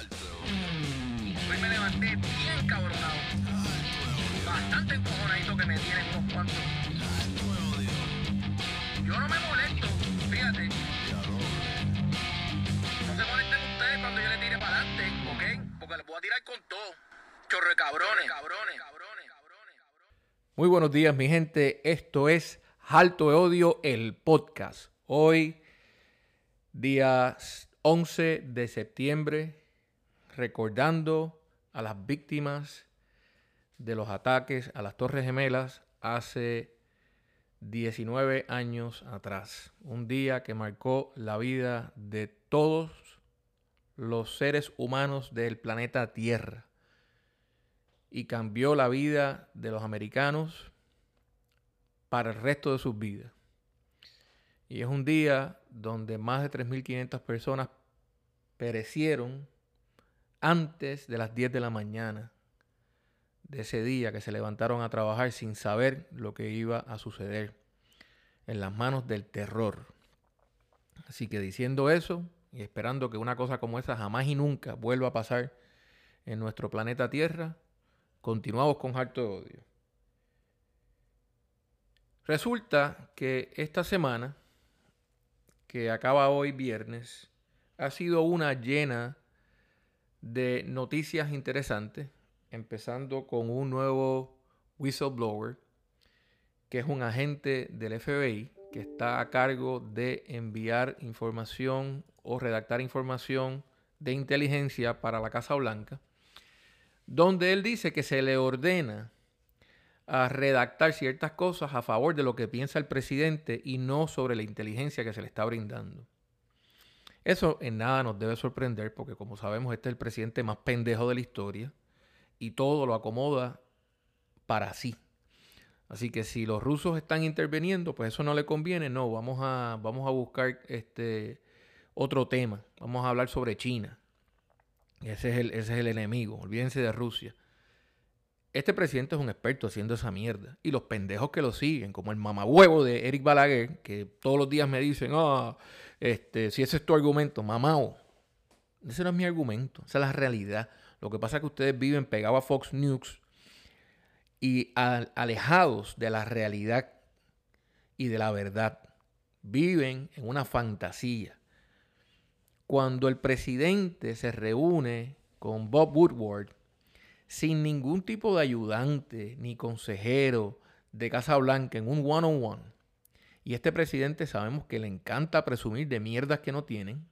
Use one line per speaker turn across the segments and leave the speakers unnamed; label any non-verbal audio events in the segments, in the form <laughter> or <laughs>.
Hoy me levanté bien cabronado. Bastante encojonadito que me tienen unos cuantos. Yo no me molesto, fíjate. No se molesten ustedes cuando yo le tire para adelante, ¿ok? Porque les voy a tirar con todo. Chorro de cabrones, cabrones, cabrones, cabrones.
Muy buenos días, mi gente. Esto es Alto de Odio, el podcast. Hoy, día 11 de septiembre, recordando a las víctimas de los ataques a las Torres Gemelas hace 19 años atrás. Un día que marcó la vida de todos los seres humanos del planeta Tierra y cambió la vida de los americanos para el resto de sus vidas. Y es un día donde más de 3.500 personas perecieron antes de las 10 de la mañana de ese día que se levantaron a trabajar sin saber lo que iba a suceder en las manos del terror. Así que diciendo eso y esperando que una cosa como esa jamás y nunca vuelva a pasar en nuestro planeta Tierra, continuamos con harto de odio. Resulta que esta semana, que acaba hoy viernes, ha sido una llena de noticias interesantes, empezando con un nuevo whistleblower, que es un agente del FBI que está a cargo de enviar información o redactar información de inteligencia para la Casa Blanca, donde él dice que se le ordena a redactar ciertas cosas a favor de lo que piensa el presidente y no sobre la inteligencia que se le está brindando. Eso en nada nos debe sorprender porque como sabemos este es el presidente más pendejo de la historia y todo lo acomoda para sí. Así que si los rusos están interviniendo, pues eso no le conviene. No, vamos a, vamos a buscar este otro tema. Vamos a hablar sobre China. Ese es el, ese es el enemigo. Olvídense de Rusia. Este presidente es un experto haciendo esa mierda. Y los pendejos que lo siguen, como el mamahuevo de Eric Balaguer, que todos los días me dicen, ah, este, si ese es tu argumento, mamao. Ese no es mi argumento, esa es la realidad. Lo que pasa es que ustedes viven pegados a Fox News y alejados de la realidad y de la verdad. Viven en una fantasía. Cuando el presidente se reúne con Bob Woodward, sin ningún tipo de ayudante ni consejero de Casa Blanca en un one-on-one. Y este presidente sabemos que le encanta presumir de mierdas que no tienen.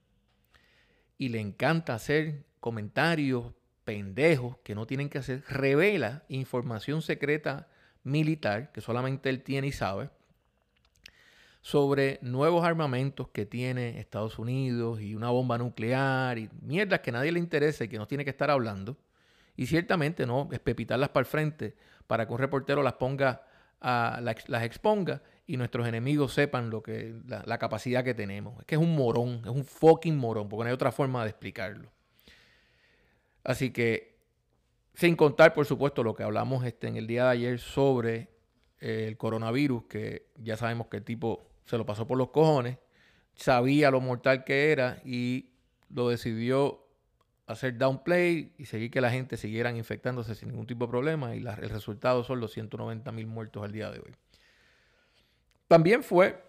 Y le encanta hacer comentarios pendejos que no tienen que hacer. Revela información secreta militar que solamente él tiene y sabe sobre nuevos armamentos que tiene Estados Unidos y una bomba nuclear y mierdas que nadie le interesa y que no tiene que estar hablando y ciertamente no es pepitarlas para el frente para que un reportero las ponga, a, las exponga y nuestros enemigos sepan lo que, la, capacidad que tenemos. Es que es un morón, es un fucking morón, porque no hay otra forma de explicarlo. Así que, sin contar, por supuesto, lo que hablamos este, en el día de ayer sobre eh, el coronavirus, que ya sabemos que el tipo se lo pasó por los cojones, sabía lo mortal que era y lo decidió hacer downplay y seguir que la gente siguieran infectándose sin ningún tipo de problema y el resultado son los 190 mil muertos al día de hoy. También fue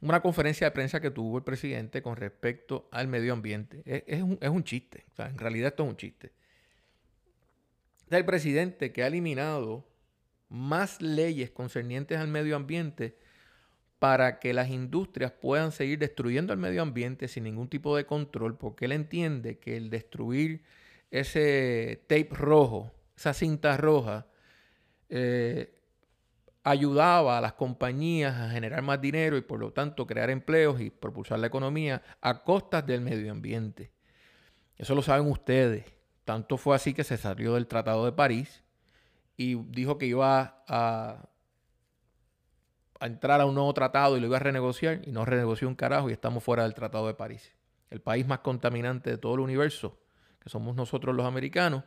una conferencia de prensa que tuvo el presidente con respecto al medio ambiente. Es, un, chiste, en realidad esto es un chiste. Es el presidente que ha eliminado más leyes concernientes al medio ambiente para que las industrias puedan seguir destruyendo el medio ambiente sin ningún tipo de control, porque él entiende que el destruir ese tape rojo, esa cinta roja, eh, ayudaba a las compañías a generar más dinero y por lo tanto crear empleos y propulsar la economía a costas del medio ambiente. Eso lo saben ustedes. Tanto fue así que se salió del Tratado de París y dijo que iba a a entrar a un nuevo tratado y lo iba a renegociar y no renegoció un carajo y estamos fuera del Tratado de París. El país más contaminante de todo el universo, que somos nosotros los americanos,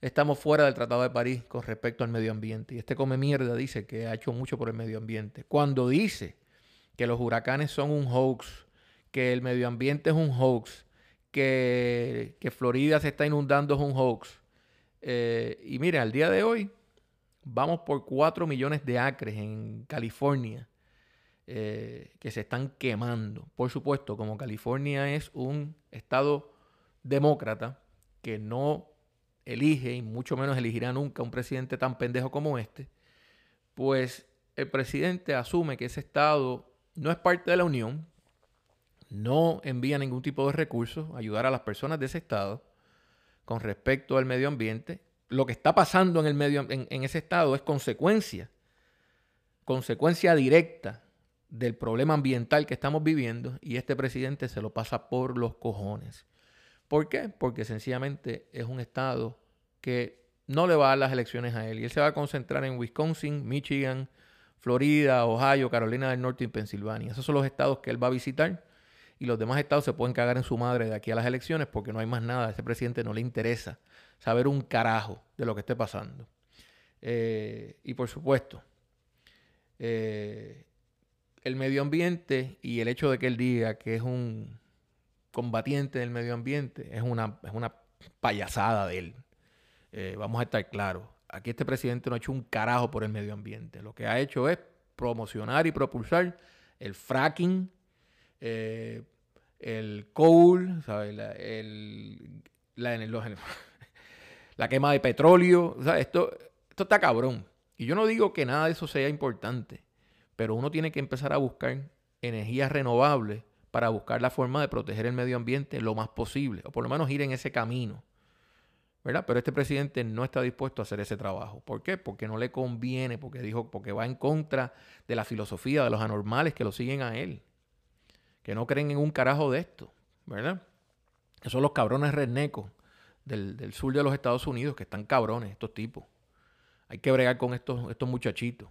estamos fuera del Tratado de París con respecto al medio ambiente. Y este come mierda dice que ha hecho mucho por el medio ambiente. Cuando dice que los huracanes son un hoax, que el medio ambiente es un hoax, que, que Florida se está inundando es un hoax. Eh, y mire, al día de hoy vamos por 4 millones de acres en California eh, que se están quemando. Por supuesto, como California es un estado demócrata que no elige y mucho menos elegirá nunca un presidente tan pendejo como este, pues el presidente asume que ese estado no es parte de la Unión, no envía ningún tipo de recursos a ayudar a las personas de ese estado con respecto al medio ambiente. Lo que está pasando en, el medio, en ese estado es consecuencia, consecuencia directa del problema ambiental que estamos viviendo y este presidente se lo pasa por los cojones. ¿Por qué? Porque sencillamente es un estado que no le va a dar las elecciones a él y él se va a concentrar en Wisconsin, Michigan, Florida, Ohio, Carolina del Norte y Pensilvania. Esos son los estados que él va a visitar y los demás estados se pueden cagar en su madre de aquí a las elecciones porque no hay más nada. A ese presidente no le interesa saber un carajo de lo que esté pasando. Eh, y por supuesto, eh, el medio ambiente y el hecho de que él diga que es un combatiente del medio ambiente es una, es una payasada de él. Eh, vamos a estar claros. Aquí este presidente no ha hecho un carajo por el medio ambiente. Lo que ha hecho es promocionar y propulsar el fracking, eh, el coal, <laughs> La, quema de petróleo. esto, esto está cabrón. Y yo no digo que nada de eso sea importante. Pero uno tiene que empezar a buscar energías renovables para buscar la forma de proteger el medio ambiente lo más posible, o por lo menos ir en ese camino. ¿verdad? Pero este presidente no está dispuesto a hacer ese trabajo. ¿Por qué? Porque no le conviene, porque dijo, porque va en contra de la filosofía de los anormales que lo siguen a él, que no creen en un carajo de esto, ¿verdad? Esos son los cabrones rednecos del, del, sur de los Estados Unidos, que están cabrones, estos tipos. Hay que bregar con estos, estos muchachitos.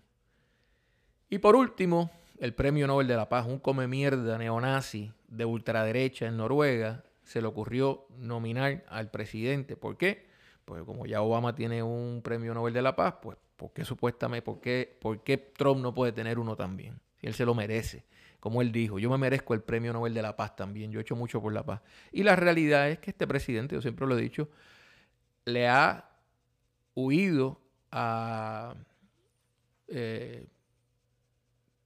Y por último, el Premio Nobel de la Paz, un come mierda neonazi de ultraderecha en Noruega, se le ocurrió nominar al presidente. ¿Por qué? Pues como ya Obama tiene un Premio Nobel de la Paz, pues ¿por qué supuestamente, por qué, por qué Trump no puede tener uno también? Si él se lo merece. Como él dijo, yo me merezco el Premio Nobel de la Paz también, yo he hecho mucho por la paz. Y la realidad es que este presidente, yo siempre lo he dicho, le ha huido a... Eh,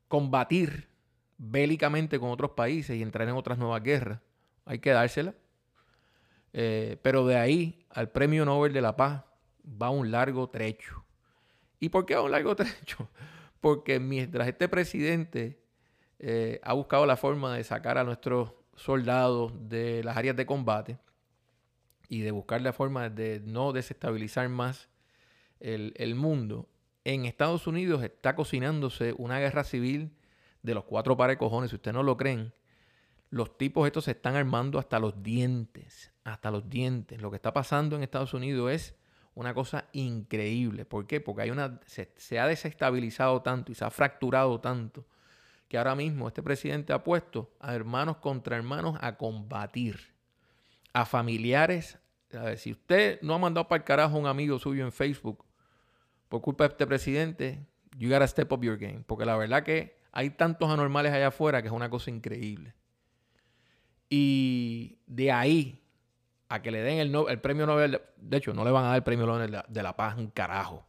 combatir bélicamente con otros países y entrar en otras nuevas guerras. Hay que dársela. Eh, pero de ahí al Premio Nobel de la Paz va un largo trecho. ¿Y por qué va un largo <laughs> trecho? Porque mientras este presidente eh, ha buscado la forma de sacar a nuestros soldados de las áreas de combate y de buscar la forma de no desestabilizar más el, mundo, en Estados Unidos está cocinándose una guerra civil de los cuatro pares cojones. Si ustedes no lo creen, los tipos estos se están armando hasta los dientes. Hasta los dientes. Lo que está pasando en Estados Unidos es una cosa increíble. ¿Por qué? Porque hay una, se ha desestabilizado tanto y se ha fracturado tanto que ahora mismo este presidente ha puesto a hermanos contra hermanos a combatir. A familiares. A si usted no ha mandado para el carajo a un amigo suyo en Facebook por culpa de este presidente, you gotta step up your game. Porque la verdad que hay tantos anormales allá afuera que es una cosa increíble. Y de ahí a que le den el, el premio Nobel, de hecho, no le van a dar el premio Nobel de la, de la Paz un carajo.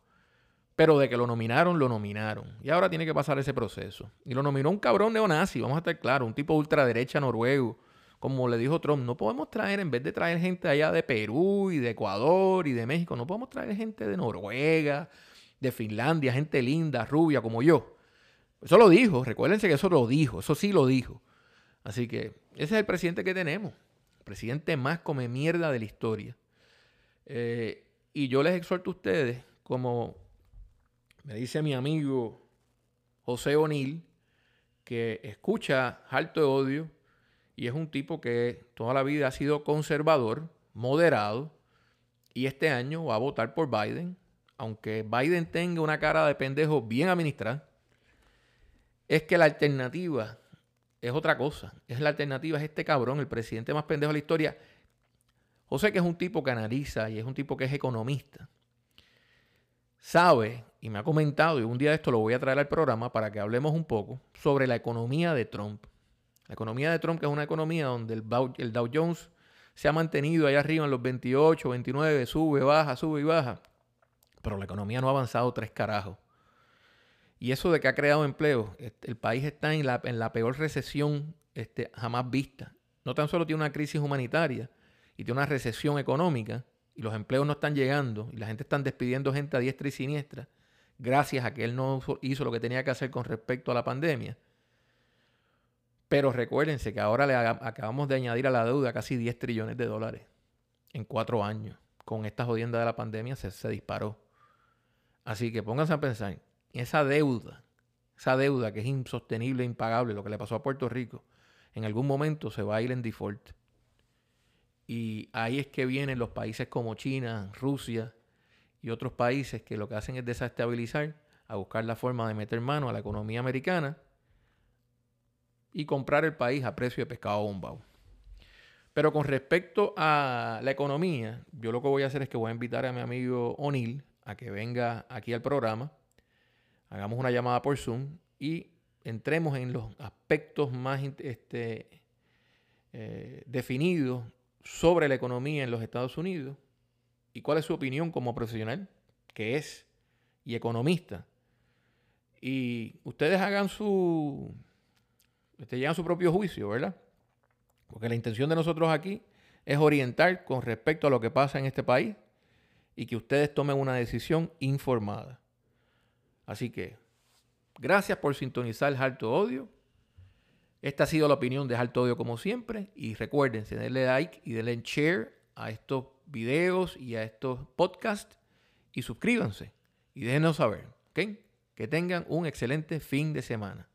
Pero de que lo nominaron, lo nominaron. Y ahora tiene que pasar ese proceso. Y lo nominó un cabrón neonazi, vamos a estar claros, un tipo ultraderecha noruego. Como le dijo Trump, no podemos traer, en vez de traer gente allá de Perú y de Ecuador y de México, no podemos traer gente de Noruega, de Finlandia, gente linda, rubia como yo. Eso lo dijo, recuérdense que eso lo dijo, eso sí lo dijo. Así que ese es el presidente que tenemos, el presidente más come mierda de la historia. Eh, y yo les exhorto a ustedes, como me dice mi amigo José O'Neill, que escucha Alto de Odio y es un tipo que toda la vida ha sido conservador, moderado, y este año va a votar por Biden aunque Biden tenga una cara de pendejo bien administrada, es que la alternativa es otra cosa. Es la alternativa, es este cabrón, el presidente más pendejo de la historia. José, que es un tipo que analiza y es un tipo que es economista, sabe y me ha comentado, y un día de esto lo voy a traer al programa para que hablemos un poco sobre la economía de Trump. La economía de Trump, que es una economía donde el Dow, Jones se ha mantenido ahí arriba en los 28, 29, sube, baja, sube y baja. Pero la economía no ha avanzado tres carajos. Y eso de que ha creado empleo, el país está en la, en la peor recesión este, jamás vista. No tan solo tiene una crisis humanitaria y tiene una recesión económica y los empleos no están llegando y la gente está despidiendo gente a diestra y siniestra gracias a que él no hizo lo que tenía que hacer con respecto a la pandemia. Pero recuérdense que ahora le acabamos de añadir a la deuda casi 10 trillones de dólares en cuatro años. Con esta jodienda de la pandemia se, disparó. Así que pónganse a pensar, esa deuda, esa deuda que es insostenible impagable, lo que le pasó a Puerto Rico, en algún momento se va a ir en default. Y ahí es que vienen los países como China, Rusia y otros países que lo que hacen es desestabilizar, a buscar la forma de meter mano a la economía americana y comprar el país a precio de pescado bombao. Pero con respecto a la economía, yo lo que voy a hacer es que voy a invitar a mi amigo O'Neill a que venga aquí al programa, hagamos una llamada por Zoom y entremos en los aspectos más este, eh, definidos sobre la economía en los Estados Unidos y cuál es su opinión como profesional, que es, y economista. Y ustedes hagan su, este, llegan su propio juicio, ¿verdad? Porque la intención de nosotros aquí es orientar con respecto a lo que pasa en este país y que ustedes tomen una decisión informada. Así que, gracias por sintonizar Alto Odio. Esta ha sido la opinión de Alto Odio como siempre. Y recuerden, denle like y denle share a estos videos y a estos podcasts. Y suscríbanse y déjenos saber. ¿ok? Que tengan un excelente fin de semana.